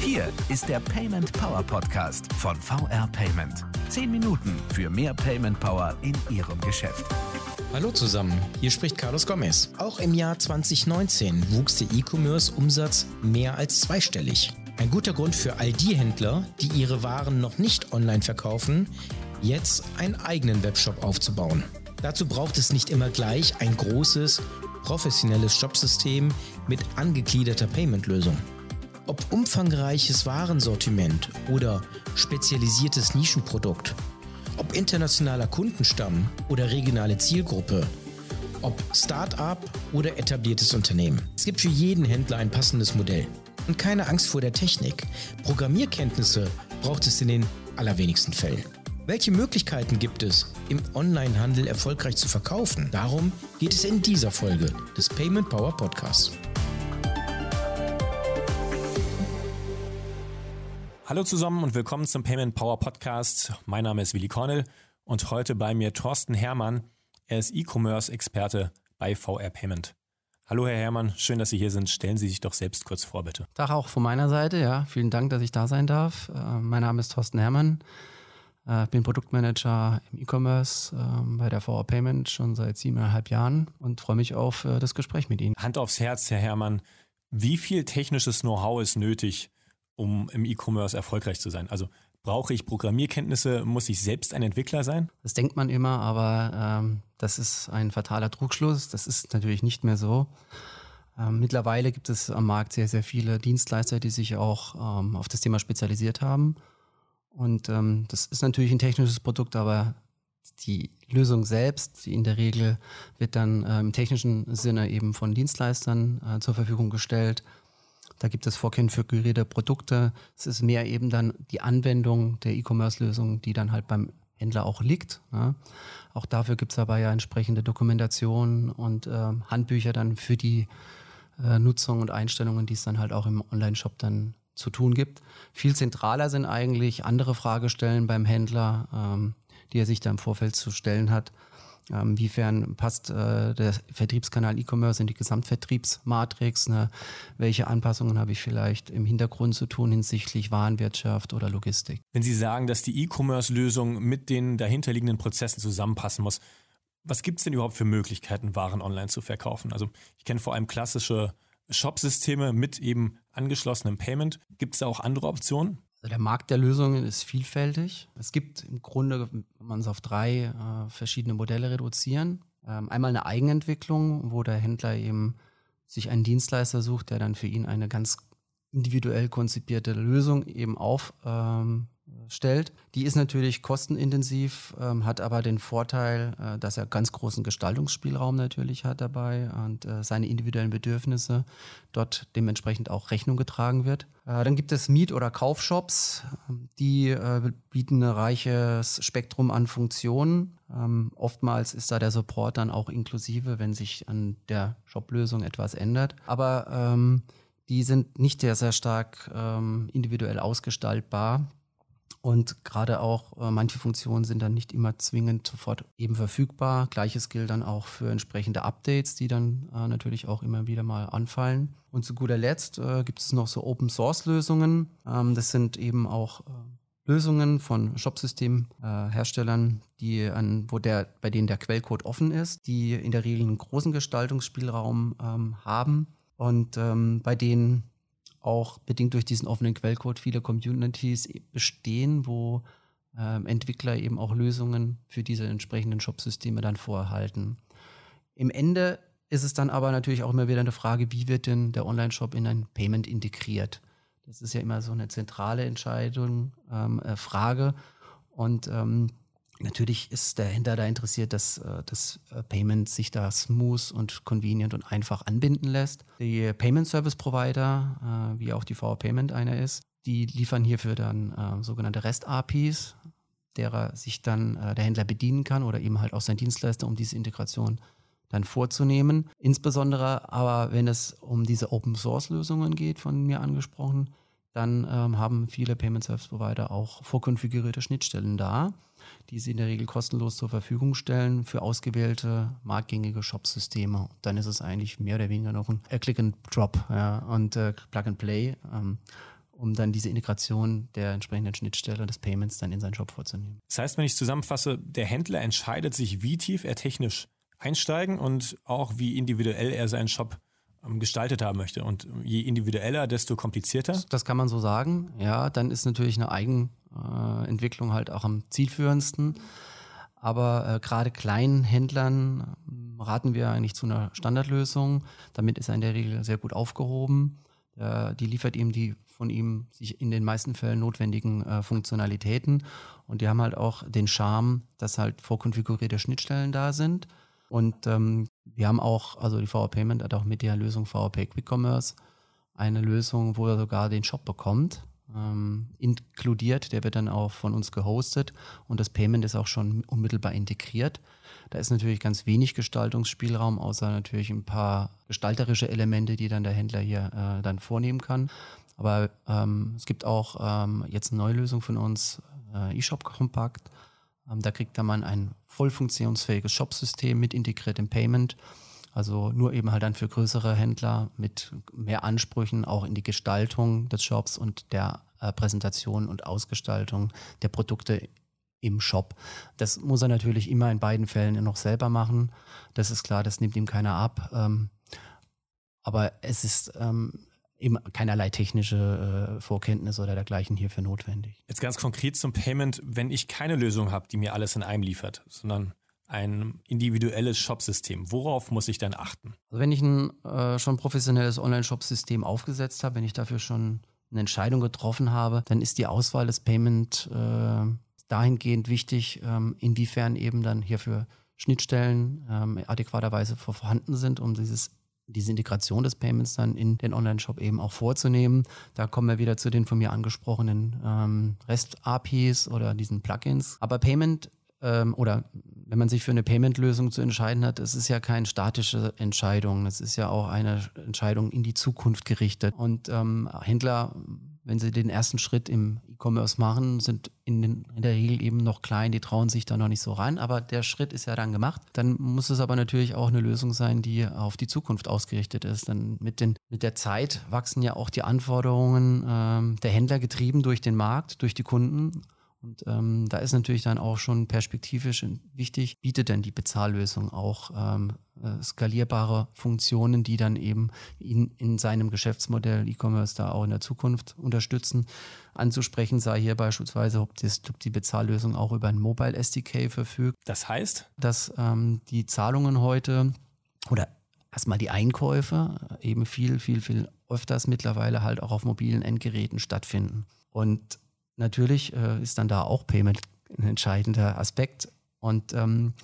Hier ist der Payment Power Podcast von VR Payment. Zehn Minuten für mehr Payment Power in Ihrem Geschäft. Hallo zusammen, hier spricht Carlos Gomez. Auch im Jahr 2019 wuchs der E-Commerce-Umsatz mehr als zweistellig. Ein guter Grund für all die Händler, die ihre Waren noch nicht online verkaufen, jetzt einen eigenen Webshop aufzubauen. Dazu braucht es nicht immer gleich ein großes, professionelles Shopsystem mit angegliederter Payment-Lösung. Ob umfangreiches Warensortiment oder spezialisiertes Nischenprodukt, ob internationaler Kundenstamm oder regionale Zielgruppe, ob Start-up oder etabliertes Unternehmen. Es gibt für jeden Händler ein passendes Modell. Und keine Angst vor der Technik. Programmierkenntnisse braucht es in den allerwenigsten Fällen. Welche Möglichkeiten gibt es, im Onlinehandel erfolgreich zu verkaufen? Darum geht es in dieser Folge des Payment Power Podcasts. Hallo zusammen und willkommen zum Payment Power Podcast. Mein Name ist Willi Cornell und heute bei mir Thorsten Hermann. Er ist E-Commerce-Experte bei VR Payment. Hallo Herr Hermann, schön, dass Sie hier sind. Stellen Sie sich doch selbst kurz vor, bitte. Tag auch von meiner Seite, ja. Vielen Dank, dass ich da sein darf. Äh, mein Name ist Thorsten Hermann. Äh, bin Produktmanager im E-Commerce äh, bei der VR Payment schon seit siebeneinhalb Jahren und freue mich auf äh, das Gespräch mit Ihnen. Hand aufs Herz, Herr Hermann. Wie viel technisches Know-how ist nötig, um im E-Commerce erfolgreich zu sein? Also brauche ich Programmierkenntnisse? Muss ich selbst ein Entwickler sein? Das denkt man immer, aber ähm, das ist ein fataler Trugschluss. Das ist natürlich nicht mehr so. Ähm, mittlerweile gibt es am Markt sehr, sehr viele Dienstleister, die sich auch ähm, auf das Thema spezialisiert haben. Und ähm, das ist natürlich ein technisches Produkt, aber die Lösung selbst, die in der Regel wird dann äh, im technischen Sinne eben von Dienstleistern äh, zur Verfügung gestellt. Da gibt es vorkonfigurierte Produkte. Es ist mehr eben dann die Anwendung der E-Commerce-Lösung, die dann halt beim Händler auch liegt. Ja. Auch dafür gibt es aber ja entsprechende Dokumentationen und äh, Handbücher dann für die äh, Nutzung und Einstellungen, die es dann halt auch im Online-Shop dann zu tun gibt. Viel zentraler sind eigentlich andere Fragestellen beim Händler, ähm, die er sich da im Vorfeld zu stellen hat. Ähm, inwiefern passt äh, der Vertriebskanal E-Commerce in die Gesamtvertriebsmatrix? Ne? Welche Anpassungen habe ich vielleicht im Hintergrund zu tun hinsichtlich Warenwirtschaft oder Logistik? Wenn Sie sagen, dass die E-Commerce-Lösung mit den dahinterliegenden Prozessen zusammenpassen muss, was gibt es denn überhaupt für Möglichkeiten, Waren online zu verkaufen? Also ich kenne vor allem klassische Shop-Systeme mit eben angeschlossenem Payment. Gibt es da auch andere Optionen? Also der Markt der Lösungen ist vielfältig. Es gibt im Grunde, wenn man es auf drei äh, verschiedene Modelle reduzieren. Ähm, einmal eine Eigenentwicklung, wo der Händler eben sich einen Dienstleister sucht, der dann für ihn eine ganz individuell konzipierte Lösung eben auf ähm, stellt. Die ist natürlich kostenintensiv, ähm, hat aber den Vorteil, äh, dass er ganz großen Gestaltungsspielraum natürlich hat dabei und äh, seine individuellen Bedürfnisse dort dementsprechend auch Rechnung getragen wird. Äh, dann gibt es Miet- oder Kaufshops, die äh, bieten ein reiches Spektrum an Funktionen. Ähm, oftmals ist da der Support dann auch inklusive, wenn sich an der Shoplösung etwas ändert. Aber ähm, die sind nicht sehr, sehr stark ähm, individuell ausgestaltbar. Und gerade auch äh, manche Funktionen sind dann nicht immer zwingend sofort eben verfügbar. Gleiches gilt dann auch für entsprechende Updates, die dann äh, natürlich auch immer wieder mal anfallen. Und zu guter Letzt äh, gibt es noch so Open Source Lösungen. Ähm, das sind eben auch äh, Lösungen von Shopsystemherstellern, äh, die an, wo der, bei denen der Quellcode offen ist, die in der Regel einen großen Gestaltungsspielraum ähm, haben und ähm, bei denen auch bedingt durch diesen offenen Quellcode viele Communities bestehen, wo ähm, Entwickler eben auch Lösungen für diese entsprechenden Shopsysteme dann vorhalten. Im Ende ist es dann aber natürlich auch immer wieder eine Frage, wie wird denn der Online-Shop in ein Payment integriert? Das ist ja immer so eine zentrale Entscheidung, ähm, äh, Frage. Und ähm, Natürlich ist der Händler da interessiert, dass äh, das äh, Payment sich da smooth und convenient und einfach anbinden lässt. Die Payment Service Provider, äh, wie auch die VR Payment einer ist, die liefern hierfür dann sogenannte REST-APIs, derer sich dann der Händler bedienen kann oder eben halt auch sein Dienstleister, um diese Integration dann vorzunehmen. Insbesondere aber, wenn es um diese Open-Source-Lösungen geht, von mir angesprochen, dann ähm, haben viele Payment Service Provider auch vorkonfigurierte Schnittstellen da, die sie in der Regel kostenlos zur Verfügung stellen für ausgewählte marktgängige Shop-Systeme. Dann ist es eigentlich mehr oder weniger noch ein Click and Drop ja, und äh, Plug and Play. Ähm, um dann diese Integration der entsprechenden Schnittstelle des Payments dann in seinen Shop vorzunehmen. Das heißt, wenn ich zusammenfasse, der Händler entscheidet sich, wie tief er technisch einsteigen und auch wie individuell er seinen Shop ähm, gestaltet haben möchte. Und je individueller, desto komplizierter. Das kann man so sagen. Ja, dann ist natürlich eine Eigenentwicklung halt auch am zielführendsten. Aber äh, gerade kleinen Händlern ähm, raten wir eigentlich zu einer Standardlösung. Damit ist er in der Regel sehr gut aufgehoben. Äh, die liefert ihm die von ihm sich in den meisten Fällen notwendigen äh, Funktionalitäten. Und die haben halt auch den Charme, dass halt vorkonfigurierte Schnittstellen da sind. Und ähm, wir haben auch, also die VA Payment hat auch mit der Lösung VAP Quick Commerce eine Lösung, wo er sogar den Shop bekommt, ähm, inkludiert. Der wird dann auch von uns gehostet und das Payment ist auch schon unmittelbar integriert. Da ist natürlich ganz wenig Gestaltungsspielraum, außer natürlich ein paar gestalterische Elemente, die dann der Händler hier äh, dann vornehmen kann. Aber ähm, es gibt auch ähm, jetzt eine neue Lösung von uns, äh, eShop Compact. Ähm, da kriegt man ein voll funktionsfähiges Shop-System mit integriertem Payment. Also nur eben halt dann für größere Händler mit mehr Ansprüchen auch in die Gestaltung des Shops und der äh, Präsentation und Ausgestaltung der Produkte im Shop. Das muss er natürlich immer in beiden Fällen noch selber machen. Das ist klar, das nimmt ihm keiner ab. Ähm, aber es ist ähm, eben keinerlei technische äh, Vorkenntnisse oder dergleichen hierfür notwendig. Jetzt ganz konkret zum Payment, wenn ich keine Lösung habe, die mir alles in einem liefert, sondern ein individuelles Shopsystem. Worauf muss ich dann achten? Also wenn ich ein äh, schon professionelles Online-Shop-System aufgesetzt habe, wenn ich dafür schon eine Entscheidung getroffen habe, dann ist die Auswahl des Payment äh, dahingehend wichtig, ähm, inwiefern eben dann hierfür Schnittstellen ähm, adäquaterweise vorhanden sind, um dieses diese Integration des Payments dann in den Online-Shop eben auch vorzunehmen. Da kommen wir wieder zu den von mir angesprochenen ähm, REST-APIs oder diesen Plugins. Aber Payment ähm, oder wenn man sich für eine Payment-Lösung zu entscheiden hat, es ist ja keine statische Entscheidung. Es ist ja auch eine Entscheidung in die Zukunft gerichtet. Und ähm, Händler wenn sie den ersten Schritt im E-Commerce machen, sind in, den, in, der Regel eben noch klein, die trauen sich da noch nicht so ran, aber der Schritt ist ja dann gemacht. Dann muss es aber natürlich auch eine Lösung sein, die auf die Zukunft ausgerichtet ist. Denn mit, den, mit der Zeit wachsen ja auch die Anforderungen ähm, der Händler getrieben durch den Markt, durch die Kunden. Und ähm, da ist natürlich dann auch schon perspektivisch wichtig, bietet denn die Bezahllösung auch ähm, äh, skalierbare Funktionen, die dann eben ihn in seinem Geschäftsmodell E-Commerce da auch in der Zukunft unterstützen. Anzusprechen sei hier beispielsweise, ob, das, ob die Bezahllösung auch über ein Mobile SDK verfügt. Das heißt? Dass ähm, die Zahlungen heute oder erstmal die Einkäufe eben viel, viel, viel öfters mittlerweile halt auch auf mobilen Endgeräten stattfinden. Und Natürlich äh, ist dann da auch Payment ein entscheidender Aspekt. Und ähm,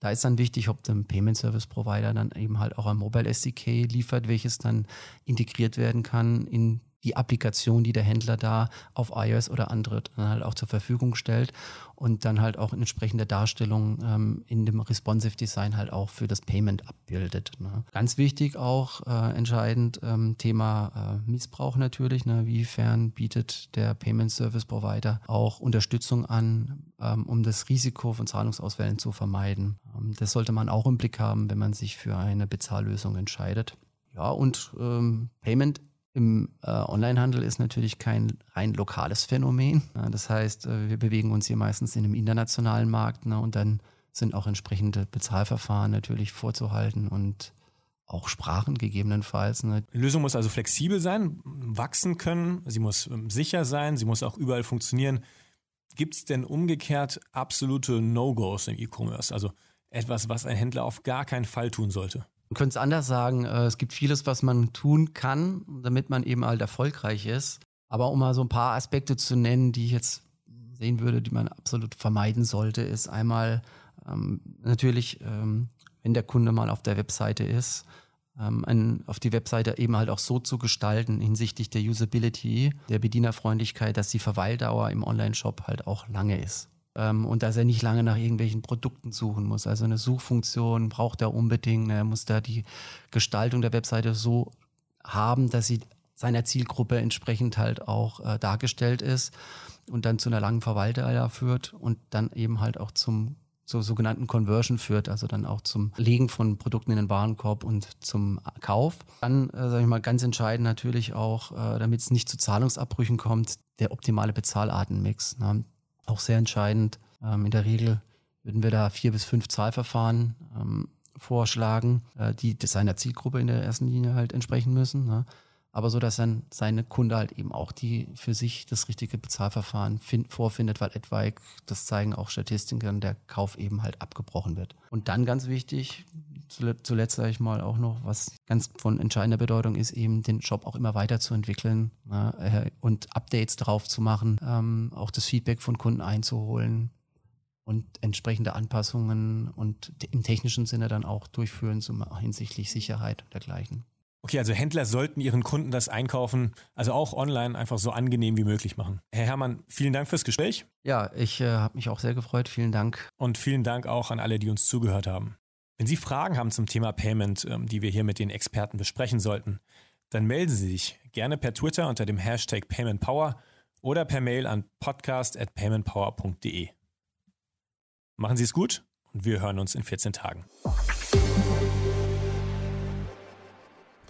da ist dann wichtig, ob der Payment Service Provider dann eben halt auch ein Mobile SDK liefert, welches dann integriert werden kann in die Applikation, die der Händler da auf iOS oder Android dann halt auch zur Verfügung stellt und dann halt auch in entsprechender Darstellung ähm, in dem Responsive Design halt auch für das Payment abbildet. Ne. Ganz wichtig auch äh, entscheidend ähm, Thema äh, Missbrauch natürlich. Ne. Wiefern bietet der Payment Service Provider auch Unterstützung an, ähm, um das Risiko von Zahlungsausfällen zu vermeiden. Ähm, das sollte man auch im Blick haben, wenn man sich für eine Bezahllösung entscheidet. Ja, und ähm, Payment im äh, Onlinehandel ist natürlich kein rein lokales Phänomen. Ja, das heißt, äh, wir bewegen uns hier meistens in einem internationalen Markt ne, und dann sind auch entsprechende Bezahlverfahren natürlich vorzuhalten und auch Sprachen gegebenenfalls. Ne. Die Lösung muss also flexibel sein, wachsen können, sie muss ähm, sicher sein, sie muss auch überall funktionieren. Gibt es denn umgekehrt absolute No-Gos im E-Commerce? Also etwas, was ein Händler auf gar keinen Fall tun sollte? Man könnte es anders sagen, äh, es gibt vieles, was man tun kann, damit man eben halt erfolgreich ist. Aber um mal so ein paar Aspekte zu nennen, die ich jetzt sehen würde, die man absolut vermeiden sollte, ist einmal ähm, natürlich, ähm, wenn der Kunde mal auf der Webseite ist, ähm, ein, auf die Webseite eben halt auch so zu gestalten hinsichtlich der Usability, der Bedienerfreundlichkeit, dass die Verweildauer im Online-Shop halt auch lange ist ähm, und dass er nicht lange nach irgendwelchen Produkten suchen muss. Also eine Suchfunktion braucht er unbedingt. Er muss da die Gestaltung der Webseite so haben, dass sie seiner Zielgruppe entsprechend halt auch äh, dargestellt ist und dann zu einer langen Verweildauer führt und dann eben halt auch zum zur sogenannten Conversion führt, also dann auch zum Legen von Produkten in den Warenkorb und zum Kauf. Dann, äh, sage ich mal, ganz entscheidend natürlich auch, äh, damit es nicht zu Zahlungsabbrüchen kommt, der optimale Bezahlartenmix. Ne? Auch sehr entscheidend. Ähm, in der Regel würden wir da vier bis fünf Zahlverfahren ähm, vorschlagen, äh, die seiner Zielgruppe in der ersten Linie halt entsprechen müssen. Ne? aber so, dass dann seine Kunde halt eben auch die für sich das richtige Bezahlverfahren find, vorfindet, weil etwaig, das zeigen auch Statistiken, der Kauf eben halt abgebrochen wird. Und dann ganz wichtig, zuletzt sage ich mal auch noch, was ganz von entscheidender Bedeutung ist, eben den Shop auch immer weiterzuentwickeln ne, und Updates drauf zu machen, ähm, auch das Feedback von Kunden einzuholen und entsprechende Anpassungen und im technischen Sinne dann auch durchführen, hinsichtlich Sicherheit und dergleichen. Okay, also Händler sollten ihren Kunden das Einkaufen, also auch online, einfach so angenehm wie möglich machen. Herr Herrmann, vielen Dank fürs Gespräch. Ja, ich äh, habe mich auch sehr gefreut. Vielen Dank. Und vielen Dank auch an alle, die uns zugehört haben. Wenn Sie Fragen haben zum Thema Payment, ähm, die wir hier mit den Experten besprechen sollten, dann melden Sie sich gerne per Twitter unter dem Hashtag PaymentPower oder per Mail an podcast.paymentpower.de. Machen Sie es gut und wir hören uns in 14 Tagen.